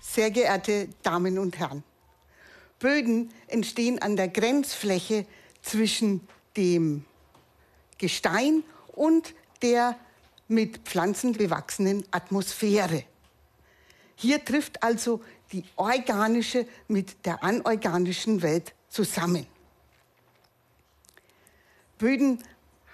Sehr geehrte Damen und Herren, Böden entstehen an der Grenzfläche zwischen dem Gestein und der mit Pflanzen bewachsenen Atmosphäre. Hier trifft also die organische mit der anorganischen Welt zusammen. Böden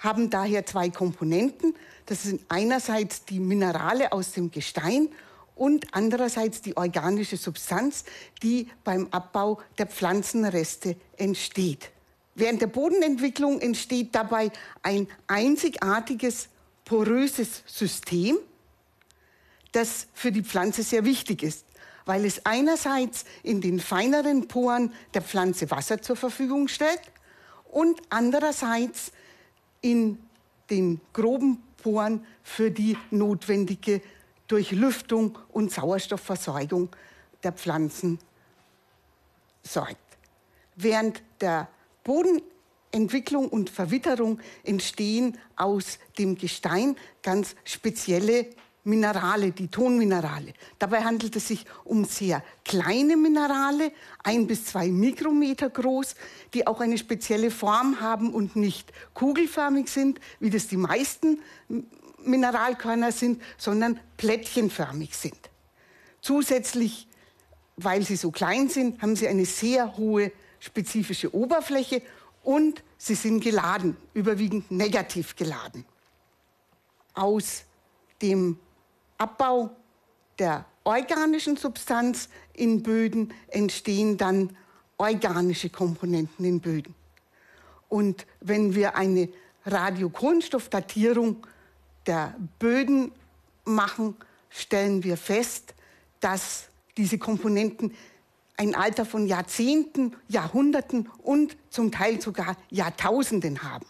haben daher zwei Komponenten. Das sind einerseits die Minerale aus dem Gestein und andererseits die organische Substanz, die beim Abbau der Pflanzenreste entsteht. Während der Bodenentwicklung entsteht dabei ein einzigartiges, poröses System, das für die Pflanze sehr wichtig ist, weil es einerseits in den feineren Poren der Pflanze Wasser zur Verfügung stellt und andererseits in den groben Poren für die notwendige Durchlüftung und Sauerstoffversorgung der Pflanzen sorgt. Während der Bodenentwicklung und Verwitterung entstehen aus dem Gestein ganz spezielle Minerale, die Tonminerale. Dabei handelt es sich um sehr kleine Minerale, ein bis zwei Mikrometer groß, die auch eine spezielle Form haben und nicht kugelförmig sind, wie das die meisten Mineralkörner sind, sondern plättchenförmig sind. Zusätzlich, weil sie so klein sind, haben sie eine sehr hohe spezifische Oberfläche und sie sind geladen, überwiegend negativ geladen. Aus dem Abbau der organischen Substanz in Böden entstehen dann organische Komponenten in Böden. Und wenn wir eine Radiokohlenstoffdatierung der Böden machen, stellen wir fest, dass diese Komponenten ein Alter von Jahrzehnten, Jahrhunderten und zum Teil sogar Jahrtausenden haben.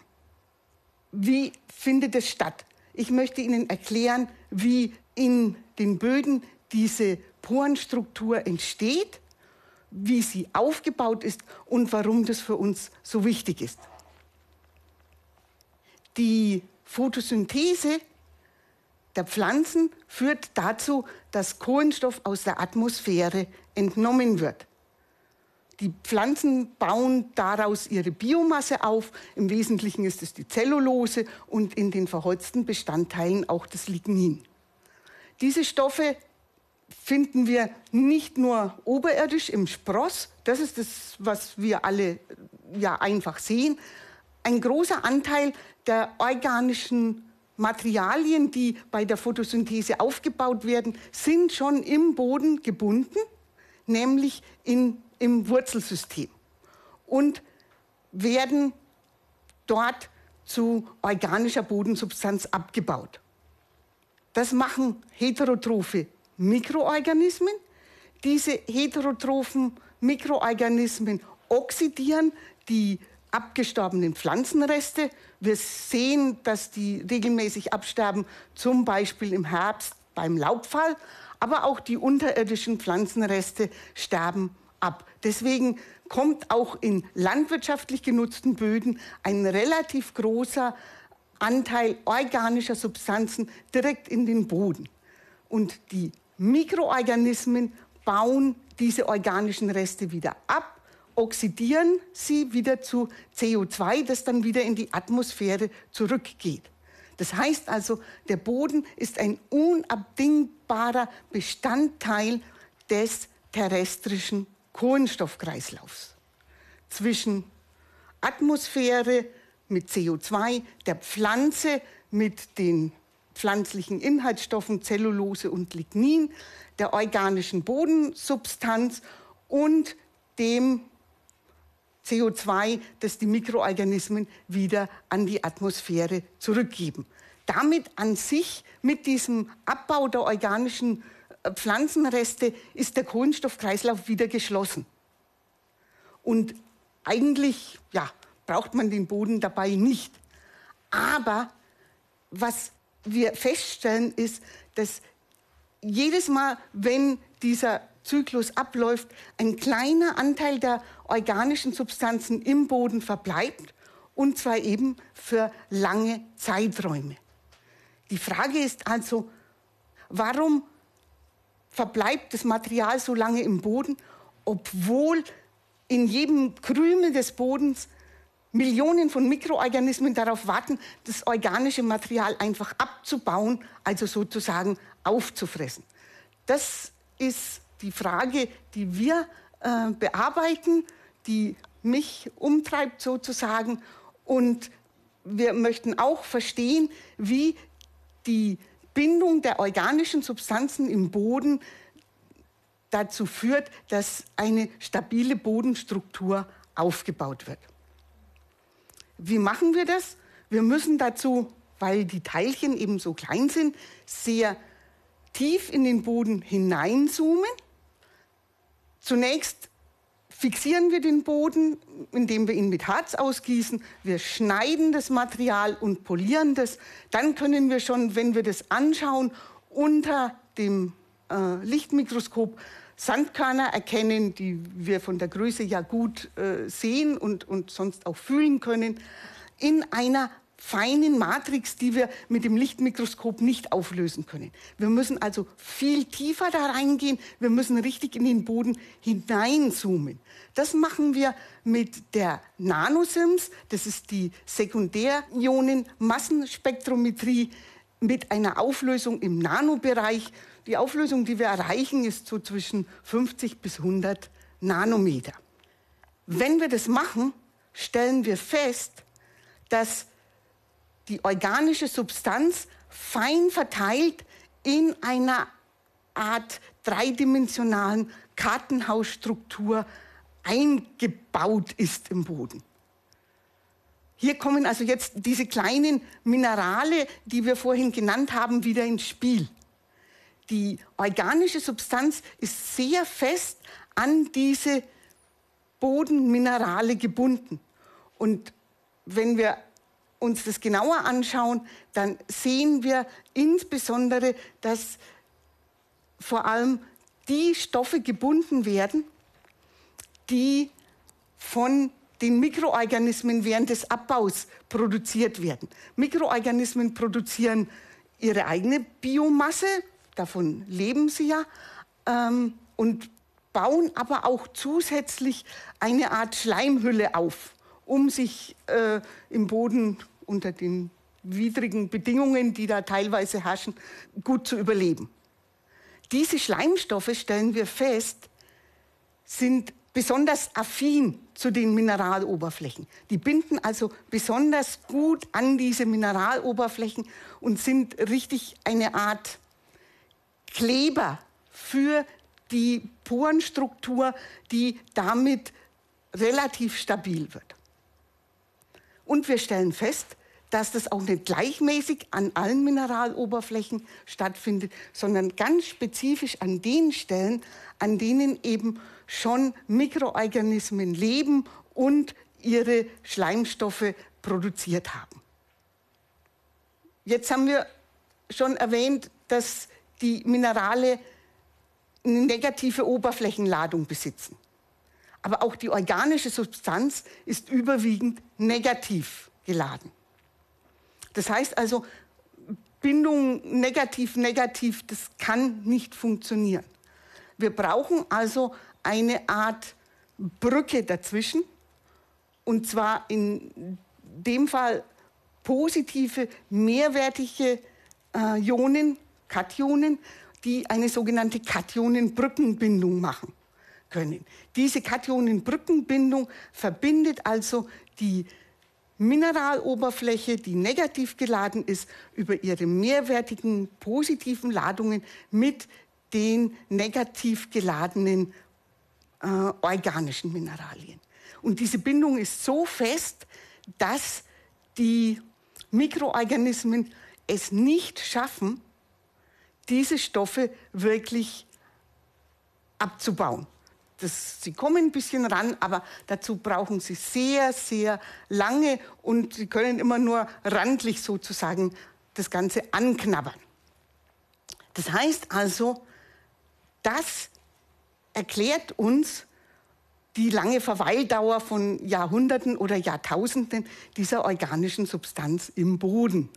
Wie findet es statt? Ich möchte Ihnen erklären, wie in den Böden diese Porenstruktur entsteht, wie sie aufgebaut ist und warum das für uns so wichtig ist. Die Photosynthese der Pflanzen führt dazu, dass Kohlenstoff aus der Atmosphäre entnommen wird. Die Pflanzen bauen daraus ihre Biomasse auf. Im Wesentlichen ist es die Zellulose und in den verholzten Bestandteilen auch das Lignin. Diese Stoffe finden wir nicht nur oberirdisch im Spross, das ist das, was wir alle ja einfach sehen. Ein großer Anteil der organischen Materialien, die bei der Photosynthese aufgebaut werden, sind schon im Boden gebunden, nämlich in, im Wurzelsystem und werden dort zu organischer Bodensubstanz abgebaut. Das machen heterotrophe Mikroorganismen. Diese heterotrophen Mikroorganismen oxidieren die abgestorbenen Pflanzenreste. Wir sehen, dass die regelmäßig absterben, zum Beispiel im Herbst beim Laubfall. Aber auch die unterirdischen Pflanzenreste sterben ab. Deswegen kommt auch in landwirtschaftlich genutzten Böden ein relativ großer Anteil organischer Substanzen direkt in den Boden. Und die Mikroorganismen bauen diese organischen Reste wieder ab, oxidieren sie wieder zu CO2, das dann wieder in die Atmosphäre zurückgeht. Das heißt also, der Boden ist ein unabdingbarer Bestandteil des terrestrischen Kohlenstoffkreislaufs. Zwischen Atmosphäre, mit CO2, der Pflanze mit den pflanzlichen Inhaltsstoffen Zellulose und Lignin, der organischen Bodensubstanz und dem CO2, das die Mikroorganismen wieder an die Atmosphäre zurückgeben. Damit an sich, mit diesem Abbau der organischen äh, Pflanzenreste, ist der Kohlenstoffkreislauf wieder geschlossen. Und eigentlich, ja, braucht man den Boden dabei nicht. Aber was wir feststellen, ist, dass jedes Mal, wenn dieser Zyklus abläuft, ein kleiner Anteil der organischen Substanzen im Boden verbleibt und zwar eben für lange Zeiträume. Die Frage ist also, warum verbleibt das Material so lange im Boden, obwohl in jedem Krümel des Bodens Millionen von Mikroorganismen darauf warten, das organische Material einfach abzubauen, also sozusagen aufzufressen. Das ist die Frage, die wir äh, bearbeiten, die mich umtreibt sozusagen. Und wir möchten auch verstehen, wie die Bindung der organischen Substanzen im Boden dazu führt, dass eine stabile Bodenstruktur aufgebaut wird. Wie machen wir das? Wir müssen dazu, weil die Teilchen eben so klein sind, sehr tief in den Boden hineinzoomen. Zunächst fixieren wir den Boden, indem wir ihn mit Harz ausgießen. Wir schneiden das Material und polieren das. Dann können wir schon, wenn wir das anschauen, unter dem äh, Lichtmikroskop Sandkörner erkennen, die wir von der Größe ja gut äh, sehen und, und sonst auch fühlen können, in einer feinen Matrix, die wir mit dem Lichtmikroskop nicht auflösen können. Wir müssen also viel tiefer da reingehen. Wir müssen richtig in den Boden hineinzoomen. Das machen wir mit der Nanosims. Das ist die Sekundärionen-Massenspektrometrie mit einer Auflösung im Nanobereich. Die Auflösung, die wir erreichen, ist so zwischen 50 bis 100 Nanometer. Wenn wir das machen, stellen wir fest, dass die organische Substanz fein verteilt in einer Art dreidimensionalen Kartenhausstruktur eingebaut ist im Boden. Hier kommen also jetzt diese kleinen Minerale, die wir vorhin genannt haben, wieder ins Spiel. Die organische Substanz ist sehr fest an diese Bodenminerale gebunden. Und wenn wir uns das genauer anschauen, dann sehen wir insbesondere, dass vor allem die Stoffe gebunden werden, die von den Mikroorganismen während des Abbaus produziert werden. Mikroorganismen produzieren ihre eigene Biomasse, davon leben sie ja, ähm, und bauen aber auch zusätzlich eine Art Schleimhülle auf, um sich äh, im Boden unter den widrigen Bedingungen, die da teilweise herrschen, gut zu überleben. Diese Schleimstoffe, stellen wir fest, sind besonders affin zu den Mineraloberflächen. Die binden also besonders gut an diese Mineraloberflächen und sind richtig eine Art Kleber für die Porenstruktur, die damit relativ stabil wird. Und wir stellen fest, dass das auch nicht gleichmäßig an allen Mineraloberflächen stattfindet, sondern ganz spezifisch an den Stellen, an denen eben schon Mikroorganismen leben und ihre Schleimstoffe produziert haben. Jetzt haben wir schon erwähnt, dass die Minerale eine negative Oberflächenladung besitzen. Aber auch die organische Substanz ist überwiegend negativ geladen. Das heißt also, Bindung negativ, negativ, das kann nicht funktionieren. Wir brauchen also eine Art Brücke dazwischen. Und zwar in dem Fall positive, mehrwertige äh, Ionen, Kationen, die eine sogenannte Kationenbrückenbindung machen können. Diese Kationenbrückenbindung verbindet also die Mineraloberfläche, die negativ geladen ist, über ihre mehrwertigen positiven Ladungen mit den negativ geladenen äh, organischen Mineralien. Und diese Bindung ist so fest, dass die Mikroorganismen es nicht schaffen, diese Stoffe wirklich abzubauen. Das, sie kommen ein bisschen ran, aber dazu brauchen sie sehr, sehr lange und sie können immer nur randlich sozusagen das Ganze anknabbern. Das heißt also, das erklärt uns die lange Verweildauer von Jahrhunderten oder Jahrtausenden dieser organischen Substanz im Boden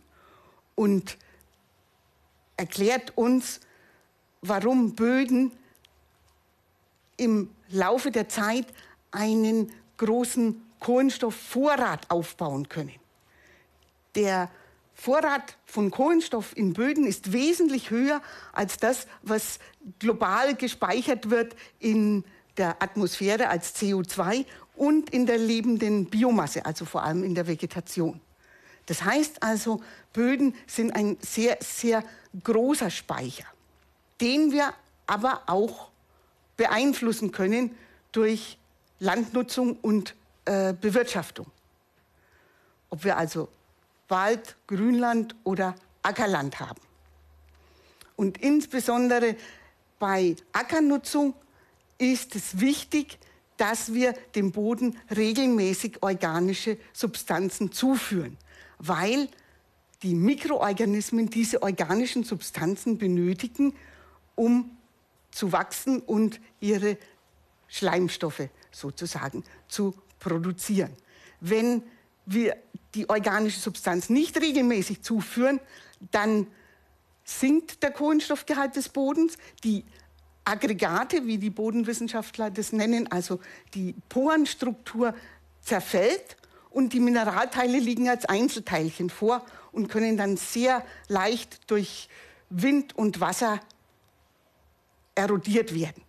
und erklärt uns, warum Böden im Laufe der Zeit einen großen Kohlenstoffvorrat aufbauen können. Der Vorrat von Kohlenstoff in Böden ist wesentlich höher als das, was global gespeichert wird in der Atmosphäre als CO2 und in der lebenden Biomasse, also vor allem in der Vegetation. Das heißt also, Böden sind ein sehr, sehr großer Speicher, den wir aber auch beeinflussen können durch Landnutzung und äh, Bewirtschaftung. Ob wir also Wald, Grünland oder Ackerland haben. Und insbesondere bei Ackernutzung ist es wichtig, dass wir dem Boden regelmäßig organische Substanzen zuführen, weil die Mikroorganismen diese organischen Substanzen benötigen, um zu wachsen und ihre Schleimstoffe sozusagen zu produzieren. Wenn wir die organische Substanz nicht regelmäßig zuführen, dann sinkt der Kohlenstoffgehalt des Bodens. Die Aggregate, wie die Bodenwissenschaftler das nennen, also die Porenstruktur zerfällt und die Mineralteile liegen als Einzelteilchen vor und können dann sehr leicht durch Wind und Wasser erodiert werden.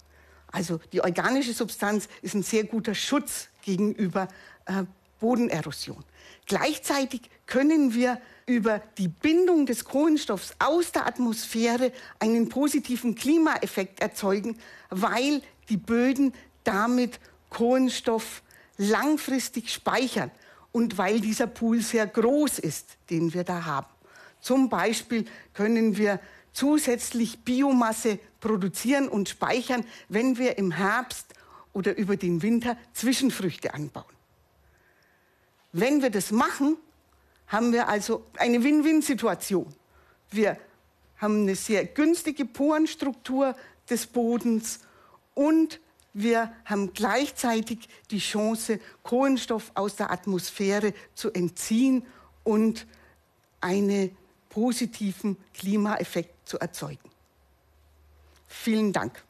Also die organische Substanz ist ein sehr guter Schutz gegenüber äh, Bodenerosion. Gleichzeitig können wir über die Bindung des Kohlenstoffs aus der Atmosphäre einen positiven Klimaeffekt erzeugen, weil die Böden damit Kohlenstoff langfristig speichern und weil dieser Pool sehr groß ist, den wir da haben. Zum Beispiel können wir zusätzlich Biomasse produzieren und speichern, wenn wir im Herbst oder über den Winter Zwischenfrüchte anbauen. Wenn wir das machen, haben wir also eine Win-Win-Situation. Wir haben eine sehr günstige Porenstruktur des Bodens und wir haben gleichzeitig die Chance, Kohlenstoff aus der Atmosphäre zu entziehen und einen positiven Klimaeffekt zu erzeugen. Vielen Dank.